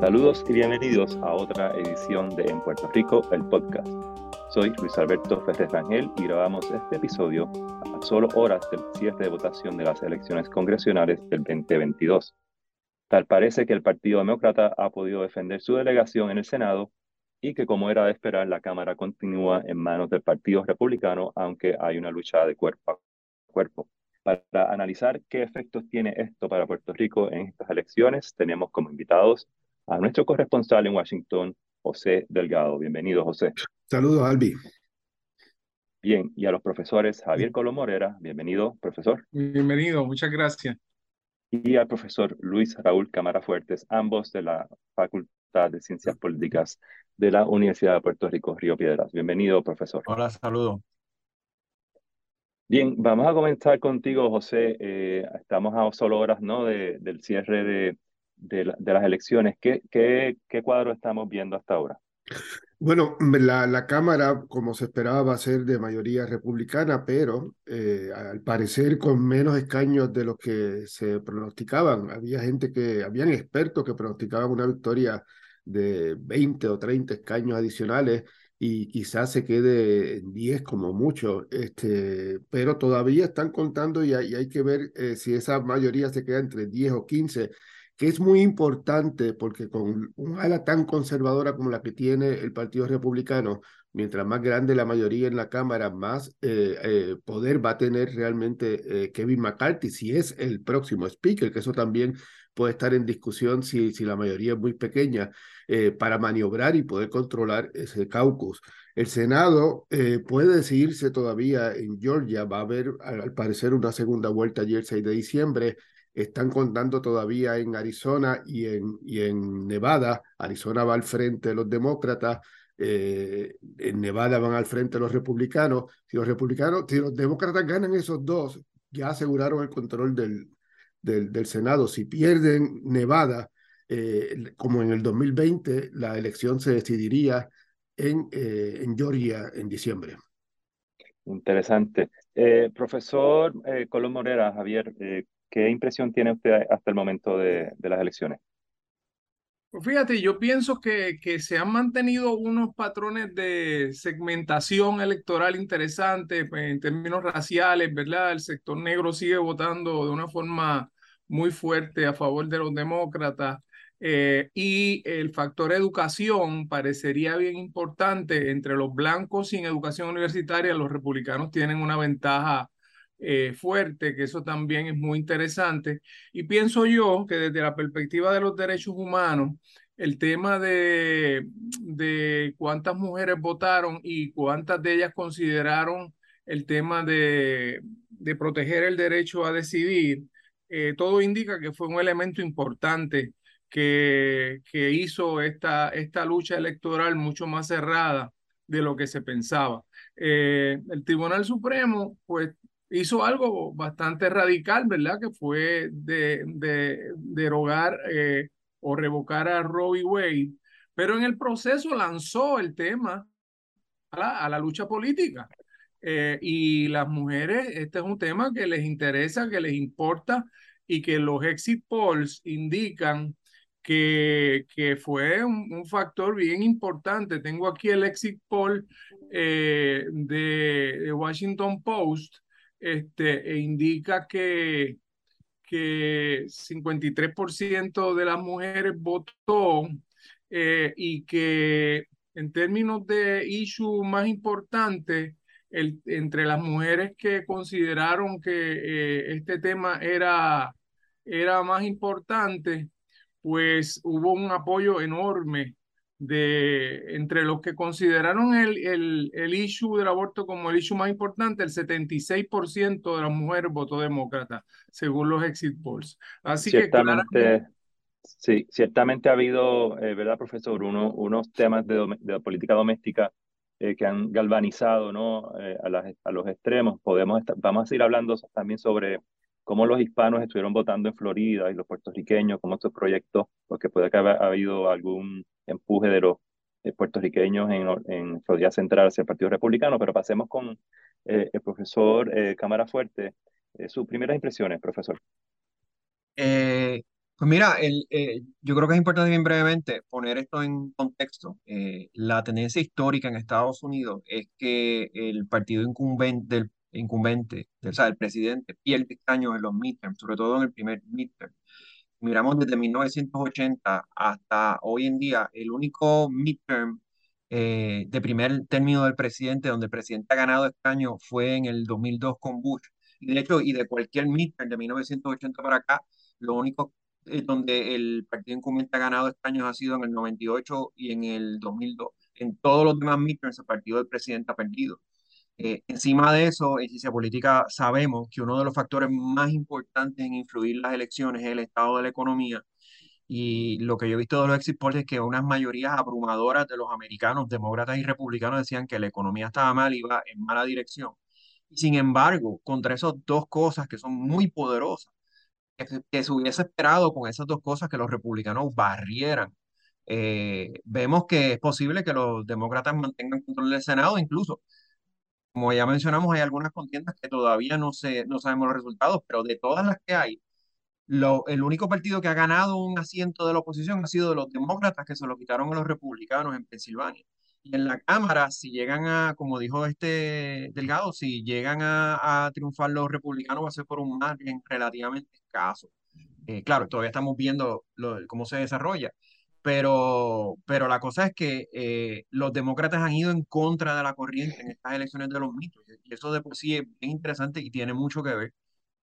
Saludos y bienvenidos a otra edición de En Puerto Rico, el podcast. Soy Luis Alberto Ferrer Rangel y grabamos este episodio a solo horas del cierre de votación de las elecciones congresionales del 2022. Tal parece que el Partido Demócrata ha podido defender su delegación en el Senado y que como era de esperar, la Cámara continúa en manos del Partido Republicano, aunque hay una lucha de cuerpo a cuerpo. Para analizar qué efectos tiene esto para Puerto Rico en estas elecciones, tenemos como invitados a nuestro corresponsal en Washington, José Delgado. Bienvenido, José. Saludos, Albi. Bien, y a los profesores Javier Colomorera, bienvenido, profesor. Bienvenido, muchas gracias. Y al profesor Luis Raúl Cámara Fuertes, ambos de la Facultad de Ciencias Políticas de la Universidad de Puerto Rico, Río Piedras. Bienvenido, profesor. Hola, saludo. Bien, vamos a comenzar contigo, José. Eh, estamos a solo horas ¿no? De, del cierre de, de, las elecciones. ¿Qué, qué, ¿Qué cuadro estamos viendo hasta ahora? Bueno, la, la, Cámara, como se esperaba, va a ser de mayoría republicana, pero eh, al parecer con menos escaños de los que se pronosticaban. Había gente que, habían expertos que pronosticaban una victoria de 20 o 30 escaños adicionales y quizás se quede en 10 como mucho, este, pero todavía están contando y hay, que ver eh, si esa mayoría se queda entre 10 o 15, que es muy importante porque con una ala tan conservadora como la que tiene el Partido Republicano, mientras más grande la mayoría en la Cámara, más eh, eh, poder va a tener realmente Kevin McCarthy, si es el próximo speaker, que eso también puede estar en discusión si, si la mayoría es muy pequeña, eh, para maniobrar y poder controlar ese caucus. El Senado eh, puede decidirse todavía en Georgia, va a haber al, parecer una segunda vuelta ayer 6 de diciembre, están contando todavía en Arizona y en, y en Nevada. Arizona va al frente de los demócratas, eh, en Nevada van al frente los republicanos. Si los republicanos, si los demócratas ganan esos dos, ya aseguraron el control del, del, Senado. Si pierden Nevada, eh, como en el 2020, la elección se decidiría en, eh, en Georgia en diciembre. Interesante. Profesor Colón Morera, Javier, ¿qué impresión tiene usted hasta el momento de, de las elecciones? Pues fíjate, yo pienso que, se han mantenido unos patrones de segmentación electoral interesantes pues, en términos raciales, ¿verdad? El sector negro sigue votando de una forma muy fuerte a favor de los demócratas. Eh, y el factor educación parecería bien importante entre los blancos sin educación universitaria. Los republicanos tienen una ventaja eh, fuerte, que eso también es muy interesante. Y pienso yo que desde la perspectiva de los derechos humanos, el tema de, de cuántas mujeres votaron y cuántas de ellas consideraron el tema de, de proteger el derecho a decidir, eh, todo indica que fue un elemento importante que, que hizo esta, esta lucha electoral mucho más cerrada de lo que se pensaba. Eh, el Tribunal Supremo, pues, hizo algo bastante radical, ¿verdad? Que fue de, de derogar eh, o revocar a Roe Wade, pero en el proceso lanzó el tema a la, lucha política. Eh, y las mujeres, este es un tema que les interesa, que les importa y que los exit polls indican que, que fue un, factor bien importante. Tengo aquí el exit poll eh, de, de Washington Post este, e indica que, que 53% de las mujeres votó eh, y que en términos de issue más importante, el, entre las mujeres que consideraron que eh, este tema era, era más importante, pues hubo un apoyo enorme de entre los que consideraron el, el, el issue del aborto como el issue más importante, el 76% de las mujeres votó demócrata, según los exit polls. Así ciertamente, que Sí, ciertamente ha habido, eh, ¿verdad, profesor? Uno, unos temas de, de política doméstica eh, que han galvanizado ¿no? Eh, a, las, a, los extremos. Podemos vamos a ir hablando también sobre cómo los hispanos estuvieron votando en Florida y los puertorriqueños, cómo estos proyectos, porque puede que haya habido algún empuje de los puertorriqueños en, en, Florida Central hacia el Partido Republicano, pero pasemos con eh, el profesor eh, Cámara Fuerte. Eh, sus primeras impresiones, profesor. Pues mira, el, eh, yo creo que es importante bien brevemente poner esto en contexto. Eh, la tendencia histórica en Estados Unidos es que el partido incumbente, del, incumbente, o sea, el presidente, pierde escaños en los midterms, sobre todo en el primer midterm. Miramos desde 1980 hasta hoy en día, el único midterm eh, de primer término del presidente donde el presidente ha ganado escaños fue en el 2002 con Bush. Y de hecho, y de cualquier midterm de 1980 para acá, lo único eh, donde el partido incumbente ha ganado escaños ha sido en el 98 y en el 2002. En todos los demás midterms, el partido del presidente ha perdido. Eh, encima de eso, en ciencia política sabemos que uno de los factores más importantes en influir las elecciones es el estado de la economía. Y lo que yo he visto de los exit polls es que unas mayorías abrumadoras de los americanos, demócratas y republicanos, decían que la economía estaba mal, iba en mala dirección. Sin embargo, contra esas dos cosas que son muy poderosas, que, se hubiese esperado con esas dos cosas que los republicanos barrieran. Eh, vemos que es posible que los demócratas mantengan control del Senado, incluso, como ya mencionamos, hay algunas contiendas que todavía no, se, no sabemos los resultados, pero de todas las que hay, lo, el único partido que ha ganado un asiento de la oposición ha sido de los demócratas que se lo quitaron a los republicanos en Pensilvania. Y en la Cámara, si llegan a, como dijo este Delgado, si llegan a, triunfar los republicanos va a ser por un margen relativamente escaso. Eh, claro, todavía estamos viendo cómo se desarrolla, pero, pero la cosa es que eh, los demócratas han ido en contra de la corriente en estas elecciones de los mitos, y eso de por sí es interesante y tiene mucho que ver,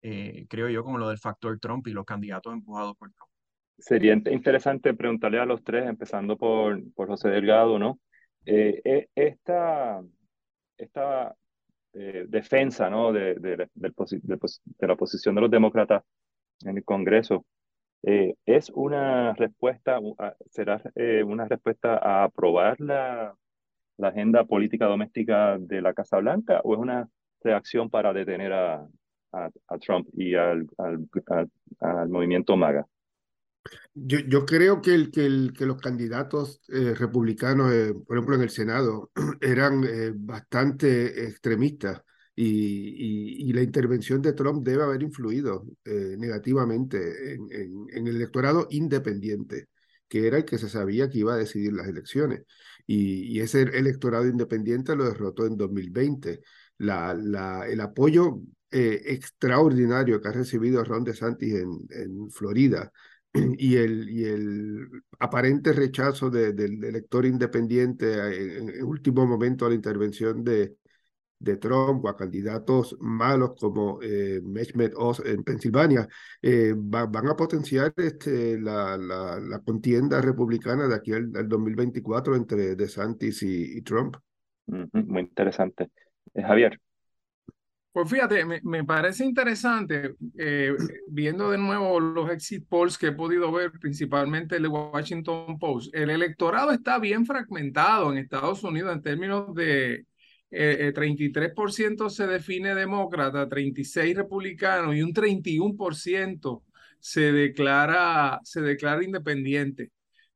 eh, creo yo, con lo del factor Trump y los candidatos empujados por Trump. Sería interesante preguntarle a los tres, empezando por, por José Delgado, ¿no? Eh, e, esta esta eh, defensa ¿no? de, de, de, de, la posición de los demócratas en el Congreso eh, es una respuesta, será una respuesta a aprobar la, agenda política doméstica de la Casa Blanca o es una reacción para detener a, Trump y al, movimiento MAGA? Yo, creo que, los candidatos eh, republicanos, eh, por ejemplo en el Senado, eran eh, bastante extremistas y, y, y, la intervención de Trump debe haber influido negativamente en, en, en, el electorado independiente, que era el que se sabía que iba a decidir las elecciones. Y, y ese electorado independiente lo derrotó en 2020. La, la, el apoyo extraordinario que ha recibido Ron DeSantis en, en Florida y el, y el aparente rechazo de, del elector independiente en, en, último momento a la intervención de, de Trump o a candidatos malos como eh, Mehmet Oz en Pensilvania, eh, va, van a potenciar este, la, la, la, contienda republicana de aquí al, al 2024 entre DeSantis y, y Trump. Muy interesante. Eh, Javier. Pues fíjate, me, me parece interesante, eh, viendo de nuevo los exit polls que he podido ver, principalmente el de Washington Post, el electorado está bien fragmentado en Estados Unidos en términos de eh, 33% se define demócrata, 36 republicano y un 31% se declara, se declara independiente.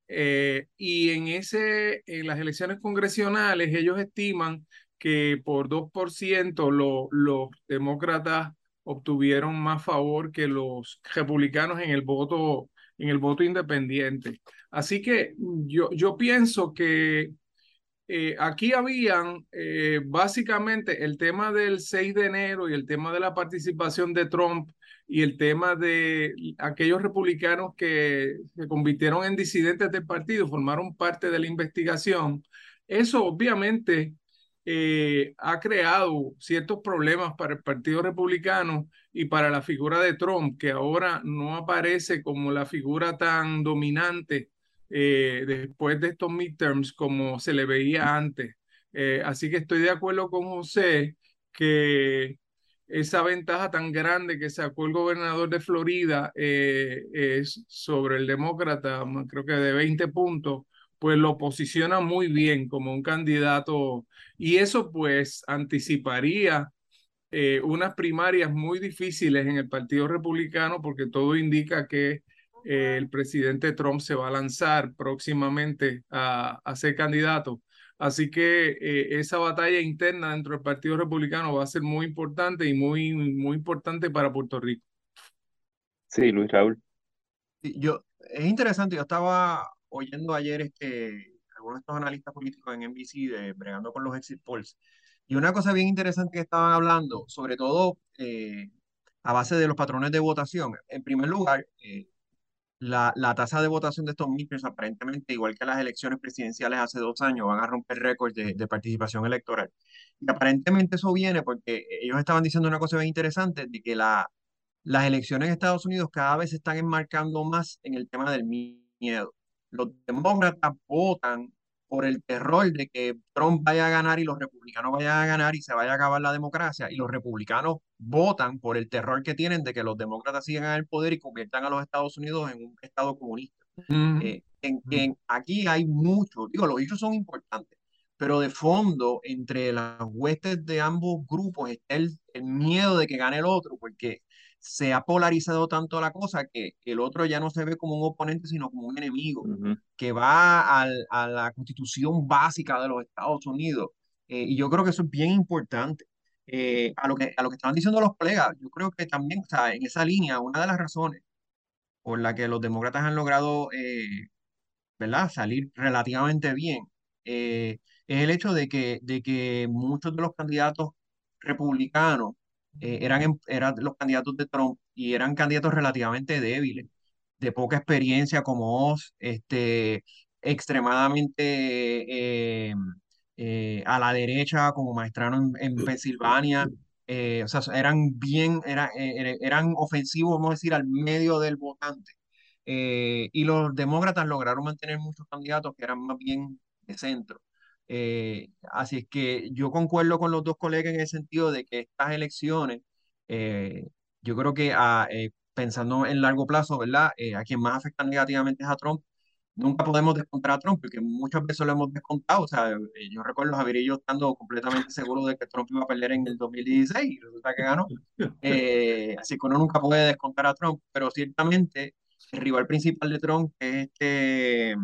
Eh, y en, ese, en las elecciones congresionales ellos estiman que por 2% lo, los demócratas obtuvieron más favor que los republicanos en el voto, en el voto independiente. Así que yo, yo pienso que eh, aquí habían eh, básicamente el tema del 6 de enero y el tema de la participación de Trump y el tema de aquellos republicanos que se convirtieron en disidentes del partido, formaron parte de la investigación. Eso obviamente eh, ha creado ciertos problemas para el Partido Republicano y para la figura de Trump, que ahora no aparece como la figura tan dominante eh, después de estos midterms como se le veía antes. Eh, así que estoy de acuerdo con José que esa ventaja tan grande que sacó el gobernador de Florida eh, es sobre el demócrata, creo que de 20 puntos, pues lo posiciona muy bien como un candidato y eso pues anticiparía unas primarias muy difíciles en el Partido Republicano porque todo indica que eh, el presidente Trump se va a lanzar próximamente a, a ser candidato. Así que eh, esa batalla interna dentro del Partido Republicano va a ser muy importante y muy, muy importante para Puerto Rico. Sí, Luis Raúl. yo, es interesante, yo estaba oyendo ayer este, algunos de estos analistas políticos en NBC de, bregando con los exit polls, y una cosa bien interesante que estaban hablando, sobre todo eh, a base de los patrones de votación. En primer lugar, eh, la, la, tasa de votación de estos midterms, aparentemente, igual que las elecciones presidenciales hace dos años, van a romper récords de, de, participación electoral. Y aparentemente eso viene porque ellos estaban diciendo una cosa bien interesante, de que la, las elecciones en Estados Unidos cada vez se están enmarcando más en el tema del miedo. Los demócratas votan por el terror de que Trump vaya a ganar y los republicanos vayan a ganar y se vaya a acabar la democracia. Y los republicanos votan por el terror que tienen de que los demócratas sigan en el poder y conviertan a los Estados Unidos en un estado comunista. Eh, en, en, aquí hay mucho, digo, los hechos son importantes, pero de fondo, entre las huestes de ambos grupos está el, el miedo de que gane el otro, porque se ha polarizado tanto la cosa que el otro ya no se ve como un oponente, sino como un enemigo, que va al, a la constitución básica de los Estados Unidos. Eh, y yo creo que eso es bien importante. Eh, a, lo que, a lo que estaban diciendo los colegas, yo creo que también, o sea, en esa línea, una de las razones por la que los demócratas han logrado, eh, ¿verdad?, salir relativamente bien, es el hecho de que, de que muchos de los candidatos republicanos eh, eran, eran los candidatos de Trump y eran candidatos relativamente débiles, de poca experiencia como Oz, este, extremadamente eh, eh, a la derecha como maestrano en, Pensilvania. o sea, eran bien, era, eran ofensivos, vamos a decir, al medio del votante. y los demócratas lograron mantener muchos candidatos que eran más bien de centro. Eh, así es que yo concuerdo con los dos colegas en el sentido de que estas elecciones, eh, yo creo que a, eh, pensando en largo plazo, ¿verdad? a quien más afecta negativamente es a Trump. Nunca podemos descontar a Trump porque muchas veces lo hemos descontado. O sea, yo recuerdo a Javier y yo estando completamente seguro de que Trump iba a perder en el 2016 y resulta que ganó. así que uno nunca puede descontar a Trump, pero ciertamente el rival principal de Trump es este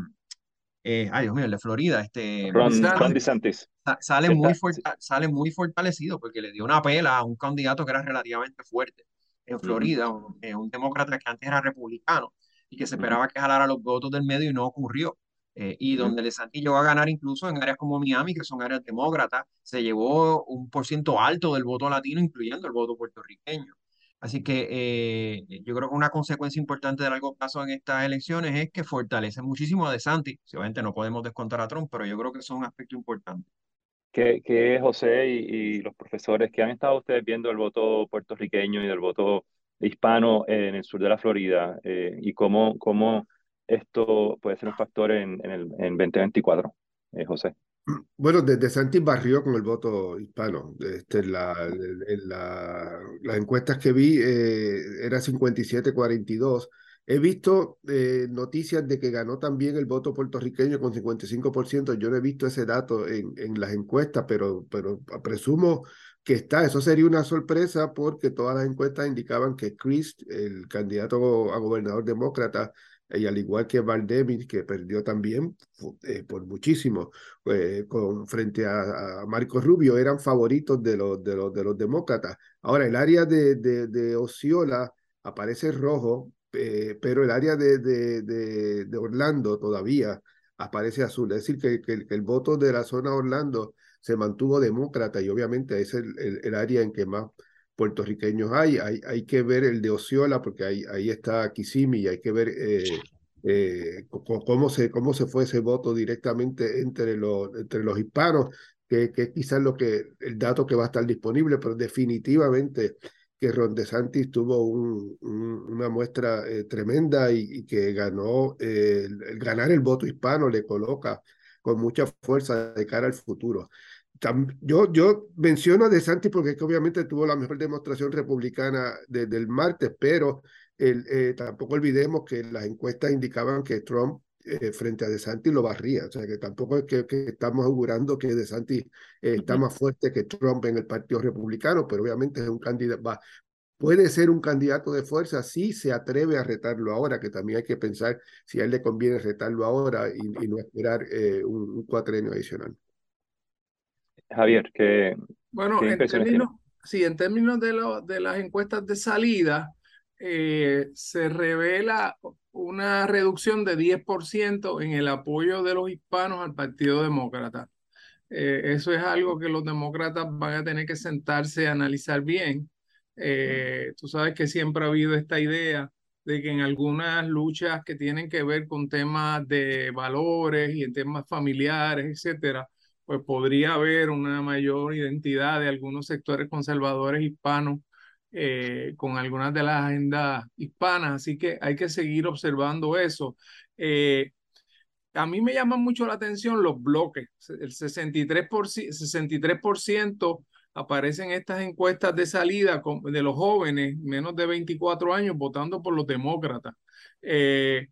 eh, ay Dios mío, el de Florida, este Ron, DeSantis. Sale muy, sale muy fortalecido porque le dio una pela a un candidato que era relativamente fuerte en Florida, eh, un, demócrata que antes era republicano y que se esperaba que jalara los votos del medio y no ocurrió. Eh, y donde DeSantis llegó a ganar incluso en áreas como Miami, que son áreas demócratas, se llevó un por ciento alto del voto latino, incluyendo el voto puertorriqueño. Así que eh, yo creo que una consecuencia importante de largo plazo en estas elecciones es que fortalece muchísimo a DeSantis. Obviamente no podemos descontar a Trump, pero yo creo que es un aspecto importante. ¿Qué, qué José y, los profesores que han estado ustedes viendo el voto puertorriqueño y el voto hispano en el sur de la Florida eh, y cómo, cómo esto puede ser un factor en, en el en 2024, eh, José? Bueno, desde Santi barrió con el voto hispano. Este, la, la, las encuestas que vi eh, era 57-42. He visto eh, noticias de que ganó también el voto puertorriqueño con 55%. Yo no he visto ese dato en, en las encuestas, pero, pero presumo que está. Eso sería una sorpresa porque todas las encuestas indicaban que Chris, el candidato a gobernador demócrata, y al igual que Valdemir, que perdió también eh, por muchísimo eh, con, frente a, Marcos Rubio, eran favoritos de los, de los, de los demócratas. Ahora, el área de, de, de Osceola aparece rojo, eh, pero el área de, de, de, Orlando todavía aparece azul. Es decir, que, que, el voto de la zona Orlando se mantuvo demócrata y obviamente es el, el, el área en que más puertorriqueños hay. Hay, hay que ver el de Osceola, porque ahí, ahí está Kisimi, y hay que ver eh, eh, cómo, se, cómo se fue ese voto directamente entre los, entre los hispanos, que, que es quizás lo que, el dato que va a estar disponible, pero definitivamente que Ron DeSantis tuvo un, una muestra eh, tremenda y, que ganó, el, el ganar el voto hispano le coloca con mucha fuerza de cara al futuro yo, yo menciono a De Santi porque es que obviamente tuvo la mejor demostración republicana desde el martes, pero el, eh, tampoco olvidemos que las encuestas indicaban que Trump eh, frente a De Santi lo barría. O sea, que tampoco es que, estamos augurando que De Santi eh, está más fuerte que Trump en el Partido Republicano, pero obviamente es un candidato, va, puede ser un candidato de fuerza si se atreve a retarlo ahora, que también hay que pensar si a él le conviene retarlo ahora y, no esperar un, un cuatrenio adicional. Javier, ¿qué, bueno, en términos, sí, en términos de, lo, de las encuestas de salida, eh, se revela una reducción de 10% en el apoyo de los hispanos al Partido Demócrata. Eh, eso es algo que los demócratas van a tener que sentarse a analizar bien. Eh, tú sabes que siempre ha habido esta idea de que en algunas luchas que tienen que ver con temas de valores y en temas familiares, etcétera, pues podría haber una mayor identidad de algunos sectores conservadores hispanos eh, con algunas de las agendas hispanas, así que hay que seguir observando eso. Eh, a mí me llaman mucho la atención los bloques. El 63%, 63 aparecen estas encuestas de salida de los jóvenes, menos de 24 años, votando por los demócratas. Eh,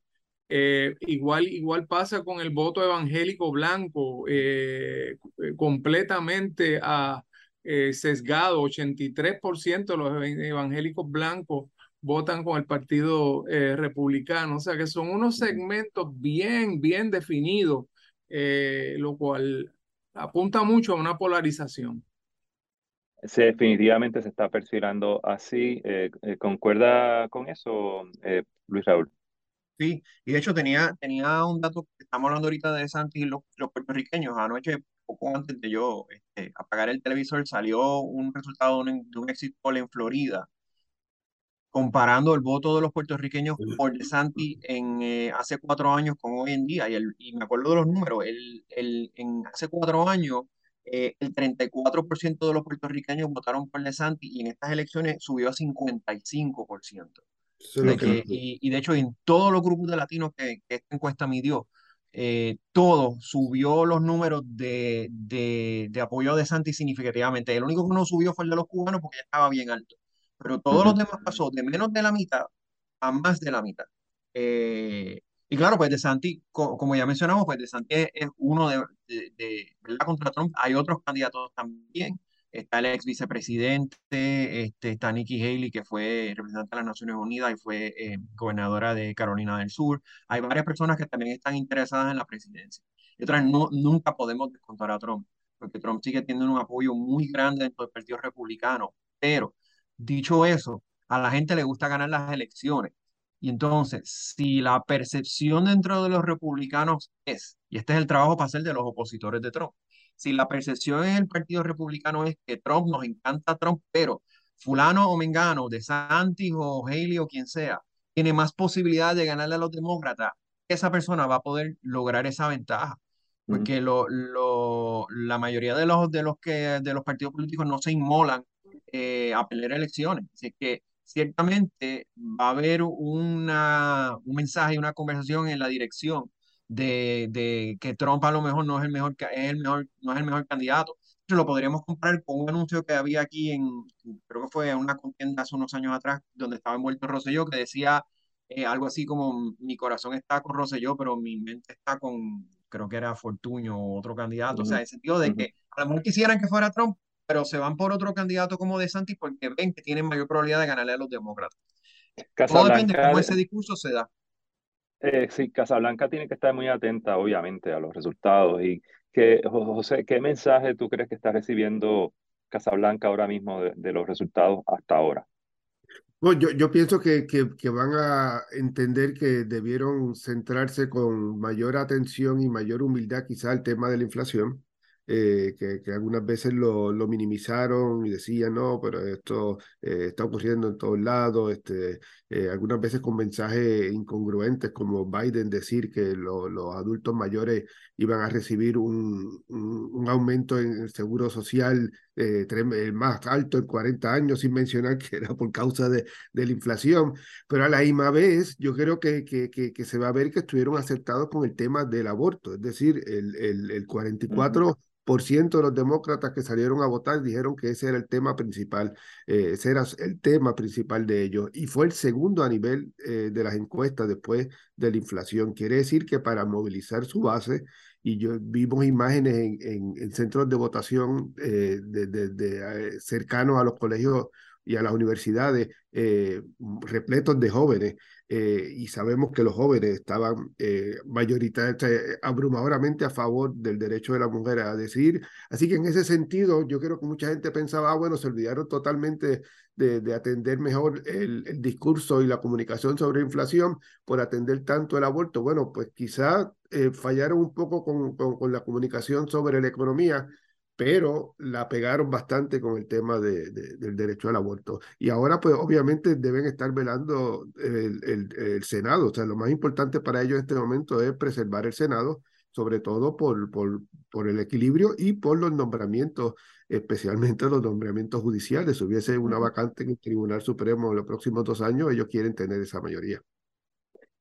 eh, igual, igual pasa con el voto evangélico blanco, eh, completamente a, sesgado, 83% de los evangélicos blancos votan con el Partido Republicano, o sea que son unos segmentos bien, bien definidos, lo cual apunta mucho a una polarización. Sí, definitivamente se está percibiendo así. ¿Concuerda con eso, Luis Raúl? Sí, y de hecho tenía, tenía un dato, estamos hablando ahorita de Santi y los, puertorriqueños. Anoche, poco antes de yo este, apagar el televisor, salió un resultado de un, de un exit poll en Florida, comparando el voto de los puertorriqueños por Santi en eh, hace cuatro años con hoy en día. Y, el, y me acuerdo de los números, el, el, en hace cuatro años eh, el 34% de los puertorriqueños votaron por Santi y en estas elecciones subió a 55% y, de hecho, en todos los grupos de latinos que, esta encuesta midió, eh, todo subió los números de, de, de, apoyo de Santi significativamente. El único que no subió fue el de los cubanos porque ya estaba bien alto. Pero todos los demás pasó de menos de la mitad a más de la mitad. Eh, y claro, pues de Santi, como ya mencionamos, pues de Santi es, uno de, de, de, ¿verdad? Contra Trump. Hay otros candidatos también está el ex vicepresidente, este, está Nikki Haley, que fue representante de las Naciones Unidas y fue eh, gobernadora de Carolina del Sur. Hay varias personas que también están interesadas en la presidencia. Y otras, no, nunca podemos descontar a Trump, porque Trump sigue teniendo un apoyo muy grande dentro del Partido Republicano. Pero, dicho eso, a la gente le gusta ganar las elecciones. Y entonces, si la percepción dentro de los republicanos es, y este es el trabajo para hacer de los opositores de Trump, si la percepción en el Partido Republicano es que Trump nos encanta Trump, pero fulano o mengano, de Santis o Haley o quien sea, tiene más posibilidad de ganarle a los demócratas, esa persona va a poder lograr esa ventaja. Porque lo, lo, la mayoría de los, de, los que, de los partidos políticos no se inmolan eh, a pelear elecciones. Así que ciertamente va a haber una, un mensaje y una conversación en la dirección de, de, que Trump a lo mejor no es el mejor, es el mejor, no es el mejor candidato. Lo podríamos comparar con un anuncio que había aquí en, creo que fue una contienda hace unos años atrás, donde estaba envuelto Rosselló, que decía eh, algo así como, mi corazón está con Rosselló, pero mi mente está con, creo que era Fortuño o otro candidato. O sea, en el sentido de que a lo mejor quisieran que fuera Trump, pero se van por otro candidato como De Santis porque ven que tienen mayor probabilidad de ganarle a los demócratas. Todo depende de cómo ese discurso se da. Eh, sí, Casablanca tiene que estar muy atenta, obviamente, a los resultados. Y que, José, ¿qué mensaje tú crees que está recibiendo Casablanca ahora mismo de, los resultados hasta ahora? Bueno, yo, yo pienso que, que, que, van a entender que debieron centrarse con mayor atención y mayor humildad quizá el tema de la inflación eh, que, que, algunas veces lo, lo, minimizaron y decían, no, pero esto eh, está ocurriendo en todos lados, este, eh, algunas veces con mensajes incongruentes como Biden decir que los adultos mayores iban a recibir un, un, aumento en el seguro social el más alto en 40 años, sin mencionar que era por causa de, de la inflación, pero a la misma vez yo creo que, que, que, que, se va a ver que estuvieron acertados con el tema del aborto, es decir, el, el, el 44 por ciento de los demócratas que salieron a votar dijeron que ese era el tema principal, eh, ese era el tema principal de ellos y fue el segundo a nivel eh, de las encuestas después de la inflación. Quiere decir que para movilizar su base, y yo vimos imágenes en, en, centros de votación eh, cercanos a los colegios y a las universidades repletos de jóvenes eh, y sabemos que los jóvenes estaban eh, mayoritariamente, abrumadoramente a favor del derecho de la mujer a decidir. Así que en ese sentido, yo creo que mucha gente pensaba, ah, bueno, se olvidaron totalmente de, de atender mejor el, discurso y la comunicación sobre inflación por atender tanto el aborto. Bueno, pues quizá eh, fallaron un poco con, con la comunicación sobre la economía pero la pegaron bastante con el tema de, de, del derecho al aborto. Y ahora, pues obviamente deben estar velando el, el, el, Senado. O sea, lo más importante para ellos en este momento es preservar el Senado, sobre todo por, por, por el equilibrio y por los nombramientos, especialmente los nombramientos judiciales. Si hubiese una vacante en el Tribunal Supremo en los próximos dos años, ellos quieren tener esa mayoría.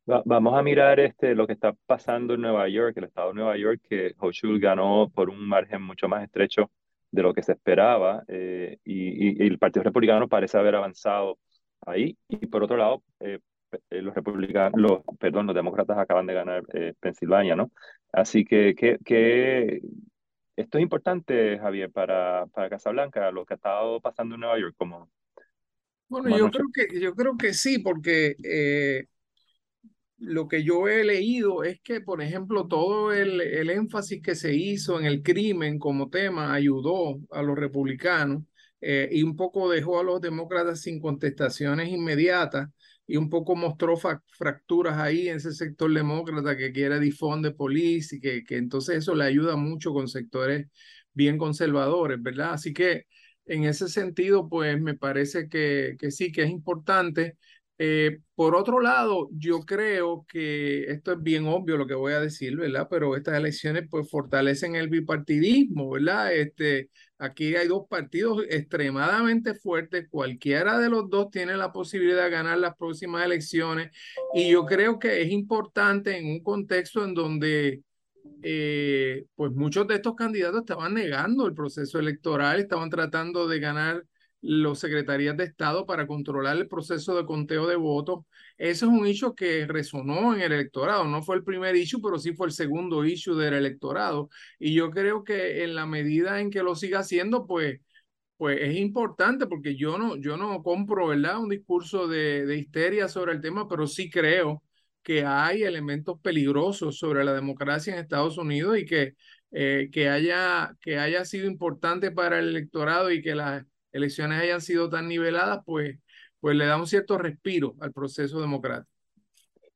Vamos a mirar este, lo que está pasando en Nueva York, el estado de Nueva York, que Hochul ganó por un margen mucho más estrecho de lo que se esperaba eh, y, y, el Partido Republicano parece haber avanzado ahí. Y por otro lado, eh, eh los republicanos, los, perdón, los demócratas acaban de ganar eh, Pensilvania, ¿no? Así que, que, que, esto es importante, Javier, para, para Casablanca, lo que ha estado pasando en Nueva York. Como, bueno, como yo creo, que, yo creo que sí, porque lo que yo he leído es que, por ejemplo, todo el, el, énfasis que se hizo en el crimen como tema ayudó a los republicanos eh, y un poco dejó a los demócratas sin contestaciones inmediatas y un poco mostró fracturas ahí en ese sector demócrata que quiere difunde police y que, que entonces eso le ayuda mucho con sectores bien conservadores, ¿verdad? Así que en ese sentido, pues me parece que, que sí, que es importante. Eh, por otro lado, yo creo que esto es bien obvio lo que voy a decir, ¿verdad? Pero estas elecciones pues fortalecen el bipartidismo, ¿verdad? Este, aquí hay dos partidos extremadamente fuertes, cualquiera de los dos tiene la posibilidad de ganar las próximas elecciones y yo creo que es importante en un contexto en donde eh, pues muchos de estos candidatos estaban negando el proceso electoral, estaban tratando de ganar los secretarías de Estado para controlar el proceso de conteo de votos. Ese es un hecho que resonó en el electorado. No fue el primer issue, pero sí fue el segundo issue del electorado. Y yo creo que en la medida en que lo siga haciendo, pues, pues es importante porque yo no, yo no compro, ¿verdad? Un discurso de, de histeria sobre el tema, pero sí creo que hay elementos peligrosos sobre la democracia en Estados Unidos y que, eh, que, haya, que haya sido importante para el electorado y que la elecciones hayan sido tan niveladas, pues, pues le da un cierto respiro al proceso democrático.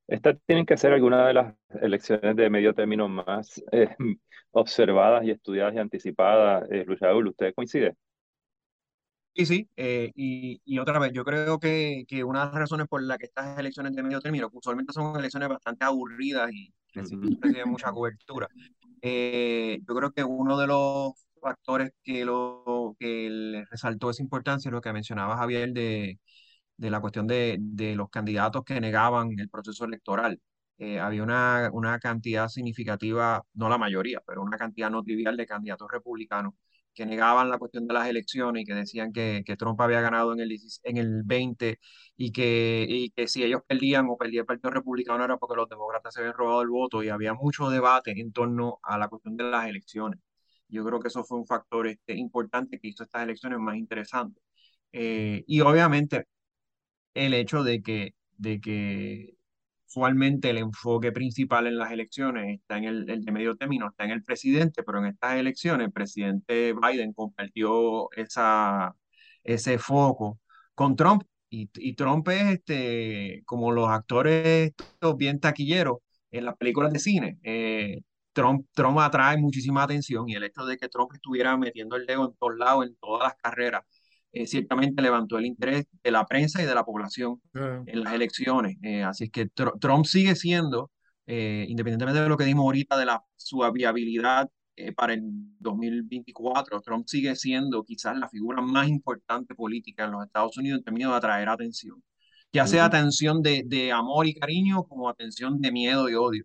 Estas tienen que ser algunas de las elecciones de medio término más eh, observadas y estudiadas y anticipadas. Eh, Luis Raúl, ¿usted coincide? Sí, sí, eh, y, y, otra vez, yo creo que, que una de las razones por las que estas elecciones de medio término, que usualmente son elecciones bastante aburridas y reciben uh mucha cobertura, eh, yo creo que uno de los factores que, lo, que le resaltó esa importancia, lo que mencionaba Javier, de, de la cuestión de, de, los candidatos que negaban el proceso electoral. Eh, había una, una cantidad significativa, no la mayoría, pero una cantidad no trivial de candidatos republicanos que negaban la cuestión de las elecciones y que decían que, que Trump había ganado en el, en el 20 y que, y que si ellos perdían o perdía el Partido Republicano era porque los demócratas se habían robado el voto y había mucho debate en torno a la cuestión de las elecciones. Yo creo que eso fue un factor este, importante que hizo estas elecciones más interesantes. Eh, y obviamente el hecho de que, de que usualmente el enfoque principal en las elecciones está en el, el, de medio término, está en el presidente, pero en estas elecciones el presidente Biden compartió esa, ese foco con Trump. Y, y Trump es este, como los actores bien taquilleros en las películas de cine. Eh, Trump, Trump atrae muchísima atención y el hecho de que Trump estuviera metiendo el dedo en todos lados, en todas las carreras, eh, ciertamente levantó el interés de la prensa y de la población en las elecciones. Eh, así es que tr Trump sigue siendo, eh, independientemente de lo que dimos ahorita de la, su viabilidad para el 2024, Trump sigue siendo quizás la figura más importante política en los Estados Unidos en términos de atraer atención, ya sea atención de, de amor y cariño como atención de miedo y odio.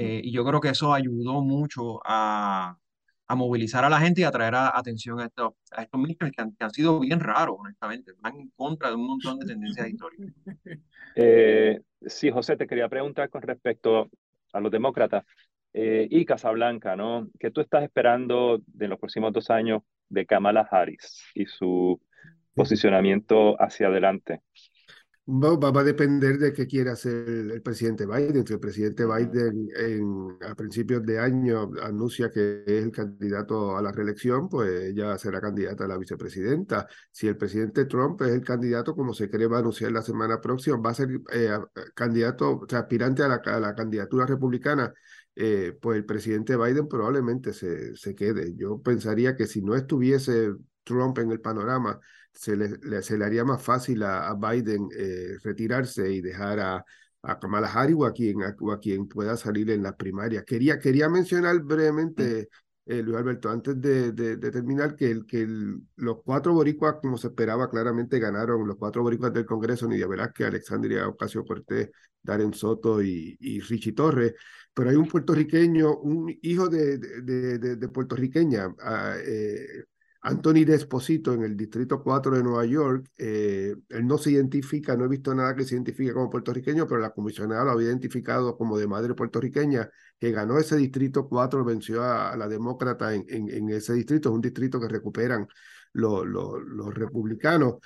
Eh, y yo creo que eso ayudó mucho a, a movilizar a la gente y a traer a, atención a estos, a estos que han, que han, sido bien raros, honestamente. Van en contra de un montón de tendencias históricas. Eh, sí, José, te quería preguntar con respecto a los demócratas eh, y Casablanca, ¿no? ¿Qué tú estás esperando de los próximos dos años de Kamala Harris y su posicionamiento hacia adelante? Va, a depender de qué quiera hacer el, presidente Biden. Si el presidente Biden en, a principios de año anuncia que es el candidato a la reelección, pues ella será candidata a la vicepresidenta. Si el presidente Trump es el candidato, como se cree va a anunciar la semana próxima, va a ser eh, candidato, o sea, aspirante a la, a la candidatura republicana, eh, pues el presidente Biden probablemente se, se quede. Yo pensaría que si no estuviese Trump en el panorama, se le, se le haría más fácil a, Biden eh, retirarse y dejar a, a Kamala Harris o a, quien, a, quien pueda salir en las primarias. Quería, quería mencionar brevemente, eh, Luis Alberto, antes de, de, terminar, que, el, que los cuatro boricuas, como se esperaba, claramente ganaron los cuatro boricuas del Congreso, Nidia Velázquez, Alexandria Ocasio Cortés, Darren Soto y, y Richie Torres, pero hay un puertorriqueño, un hijo de, de, de puertorriqueña, ah, eh, Anthony Desposito en el Distrito 4 de Nueva York, eh, él no se identifica, no he visto nada que se identifique como puertorriqueño, pero la comisionada lo había identificado como de madre puertorriqueña, que ganó ese Distrito 4, venció a, la demócrata en, ese distrito, es un distrito que recuperan los republicanos.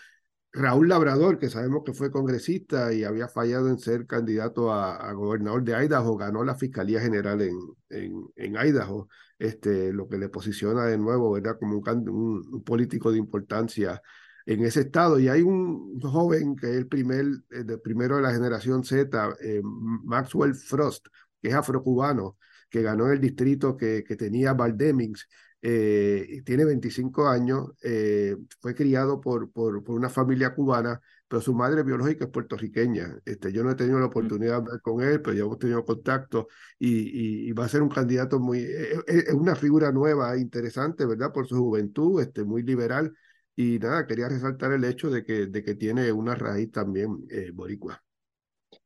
Raúl Labrador, que sabemos que fue congresista y había fallado en ser candidato a, gobernador de Idaho, ganó la Fiscalía General en, en, en, Idaho, este, lo que le posiciona de nuevo ¿verdad? como un, político de importancia en ese estado. Y hay un joven que es el primer, el primero de la generación Z, eh, Maxwell Frost, que es afrocubano, que ganó en el distrito que, que tenía Val Demings eh, tiene 25 años, eh, fue criado por, por, por, una familia cubana, pero su madre biológica es puertorriqueña. Este, yo no he tenido la mm. oportunidad de hablar con él, pero ya hemos tenido contacto y, y, va a ser un candidato muy, eh, es, una figura nueva, interesante, ¿verdad? Por su juventud, este, muy liberal. Y nada, quería resaltar el hecho de que, de que tiene una raíz también boricua.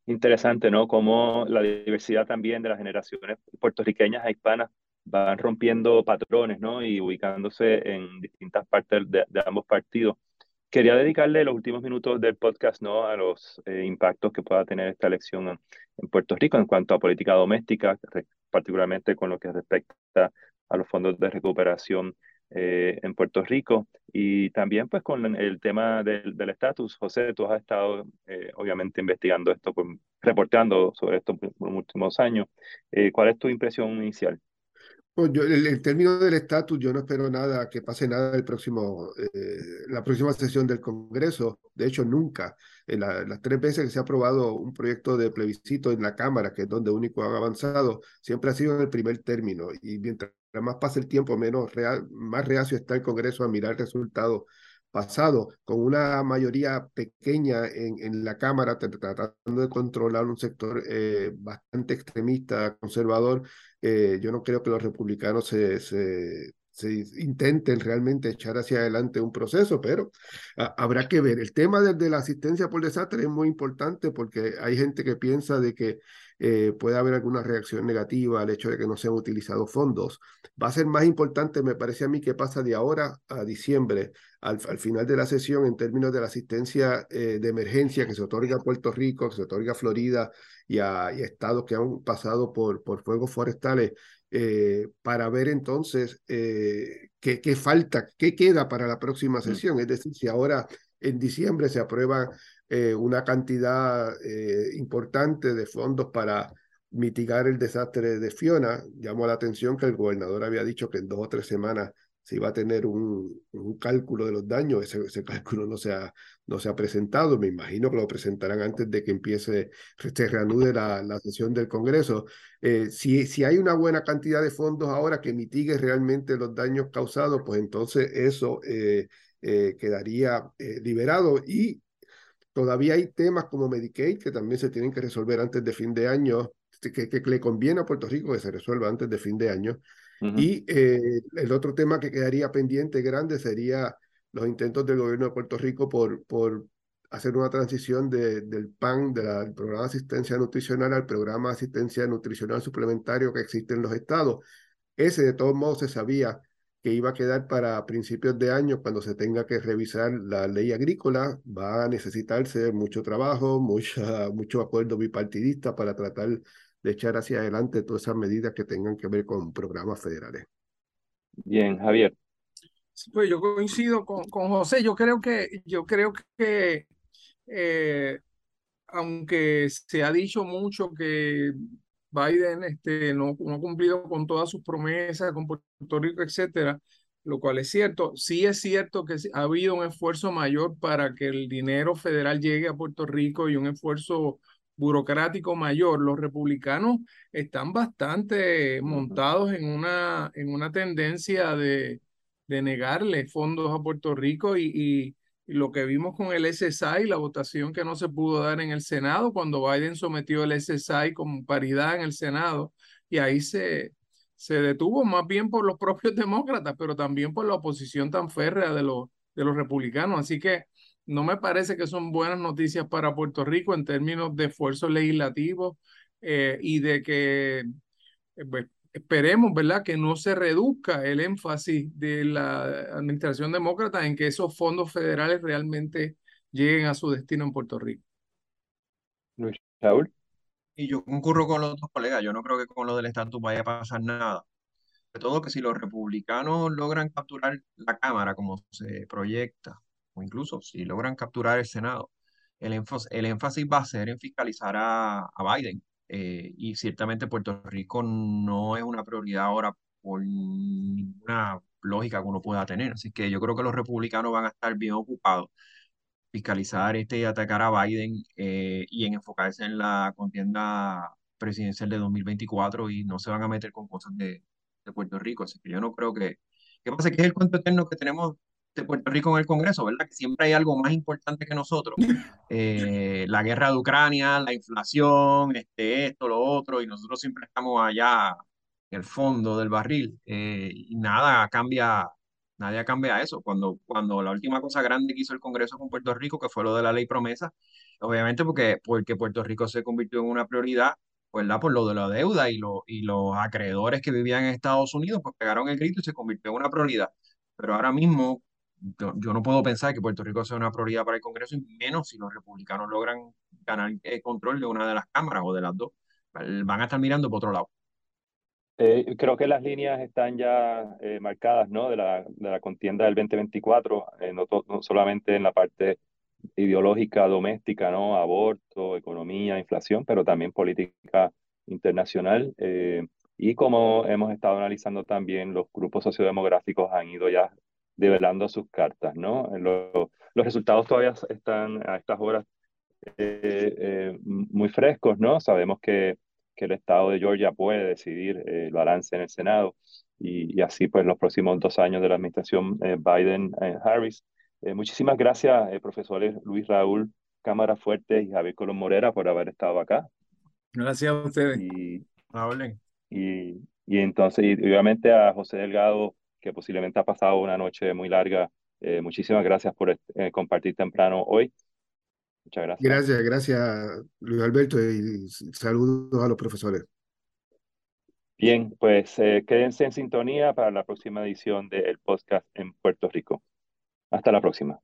Interesante, ¿no? Como la diversidad también de las generaciones puertorriqueñas e hispanas van rompiendo patrones, ¿no? Y ubicándose en distintas partes de, ambos partidos. Quería dedicarle los últimos minutos del podcast, ¿no? A los eh, impactos que pueda tener esta elección en, Puerto Rico en cuanto a política doméstica, particularmente con lo que respecta a los fondos de recuperación eh, en Puerto Rico y también pues con el tema del estatus. José, tú has estado eh, obviamente investigando esto, pues, reportando sobre esto por, por últimos años. ¿Cuál es tu impresión inicial? Pues yo, en, términos del estatus, yo no espero nada, que pase nada el próximo, eh, la próxima sesión del Congreso. De hecho, nunca. Las tres veces que se ha aprobado un proyecto de plebiscito en la Cámara, que es donde único ha avanzado, siempre ha sido en el primer término. Y mientras más pasa el tiempo, menos real, más reacio está el Congreso a mirar el resultado pasado, con una mayoría pequeña en, en la Cámara, tratando de controlar un sector eh, bastante extremista, conservador, eh, yo no creo que los republicanos se, se, se intenten realmente echar hacia adelante un proceso, pero habrá que ver. El tema de, la asistencia por desastre es muy importante porque hay gente que piensa de que eh, puede haber alguna reacción negativa al hecho de que no se han utilizado fondos. Va a ser más importante, me parece a mí, que pasa de ahora a diciembre, al, final de la sesión, en términos de la asistencia eh, de emergencia que se otorga a Puerto Rico, que se otorga a Florida y a, estados que han pasado por, por fuegos forestales, eh, para ver entonces qué, qué falta, qué queda para la próxima mm. sesión. Es decir, si ahora en diciembre se aprueba eh, una cantidad eh, importante de fondos para mitigar el desastre de Fiona. Llamó la atención que el gobernador había dicho que en dos o tres semanas se iba a tener un, cálculo de los daños. Ese, cálculo no se, ha, no se presentado. Me imagino que lo presentarán antes de que empiece, se reanude la, la sesión del Congreso. Eh, si, si hay una buena cantidad de fondos ahora que mitigue realmente los daños causados, pues entonces eso quedaría liberado y Todavía hay temas como Medicaid que también se tienen que resolver antes de fin de año, que, que, le conviene a Puerto Rico que se resuelva antes de fin de año. Y eh, el otro tema que quedaría pendiente grande sería los intentos del gobierno de Puerto Rico por, por hacer una transición de, del PAN, del programa de asistencia nutricional, al programa de asistencia nutricional suplementario que existe en los estados. Ese de todos modos se sabía que iba a quedar para principios de año cuando se tenga que revisar la ley agrícola. Va a necesitarse mucho trabajo, mucha, mucho acuerdo bipartidista para tratar de echar hacia adelante todas esas medidas que tengan que ver con programas federales. Bien, Javier. Pues yo coincido con, con José. Yo creo que, yo creo que eh, aunque se ha dicho mucho que Biden este, no, no ha cumplido con todas sus promesas con Puerto Rico, etcétera, lo cual es cierto. Sí es cierto que ha habido un esfuerzo mayor para que el dinero federal llegue a Puerto Rico y un esfuerzo burocrático mayor. Los republicanos están bastante montados en una, en una tendencia de, de negarle fondos a Puerto Rico y, y, lo que vimos con el SSI, la votación que no se pudo dar en el Senado, cuando Biden sometió el SSI con paridad en el Senado, y ahí se, se detuvo más bien por los propios demócratas, pero también por la oposición tan férrea de los, de los republicanos. Así que no me parece que son buenas noticias para Puerto Rico en términos de esfuerzos legislativos eh, y de que eh, pues, esperemos, ¿verdad?, que no se reduzca el énfasis de la administración demócrata en que esos fondos federales realmente lleguen a su destino en Puerto Rico. Luis Raúl. Y yo concurro con los otros colegas, yo no creo que con lo del estatus vaya a pasar nada. De todo que si los republicanos logran capturar la Cámara como se proyecta, o incluso si logran capturar el Senado, el énfasis, el énfasis va a ser en fiscalizar a, a Biden eh, y ciertamente Puerto Rico no es una prioridad ahora por ninguna lógica que uno pueda tener. Así que yo creo que los republicanos van a estar bien ocupados fiscalizar este y atacar a Biden eh, y en enfocarse en la contienda presidencial de 2024 y no se van a meter con cosas de, de Puerto Rico. Así que yo no creo que... ¿Qué pasa? Que es el cuento eterno que tenemos de Puerto Rico en el Congreso, ¿verdad? Que siempre hay algo más importante que nosotros. Eh, la guerra de Ucrania, la inflación, este, esto, lo otro, y nosotros siempre estamos allá en el fondo del barril. Eh, y nada cambia, nadie cambia eso. Cuando, cuando la última cosa grande que hizo el Congreso con Puerto Rico, que fue lo de la ley promesa, obviamente porque, porque Puerto Rico se convirtió en una prioridad, ¿verdad? Por lo de la deuda y, lo, y los acreedores que vivían en Estados Unidos, pues pegaron el grito y se convirtió en una prioridad. Pero ahora mismo, yo, no puedo pensar que Puerto Rico sea una prioridad para el Congreso, y menos si los republicanos logran ganar el control de una de las cámaras o de las dos. Van a estar mirando por otro lado. Eh, creo que las líneas están ya eh, marcadas, ¿no? De la, de la contienda del 2024, eh, no, no, solamente en la parte ideológica doméstica, ¿no? Aborto, economía, inflación, pero también política internacional. y como hemos estado analizando también, los grupos sociodemográficos han ido ya develando sus cartas, ¿no? los resultados todavía están a estas horas eh, eh, muy frescos, ¿no? Sabemos que, que, el estado de Georgia puede decidir eh, el balance en el Senado y, y, así pues los próximos dos años de la administración Biden-Harris. muchísimas gracias, profesores Luis Raúl Cámara Fuerte y Javier Colón Morera por haber estado acá. Gracias a ustedes. Y, y, y entonces, y obviamente a José Delgado que posiblemente ha pasado una noche muy larga. Eh, muchísimas gracias por eh, compartir temprano hoy. Muchas gracias. Gracias, gracias Luis Alberto y saludos a los profesores. Bien, pues eh, quédense en sintonía para la próxima edición del podcast en Puerto Rico. Hasta la próxima.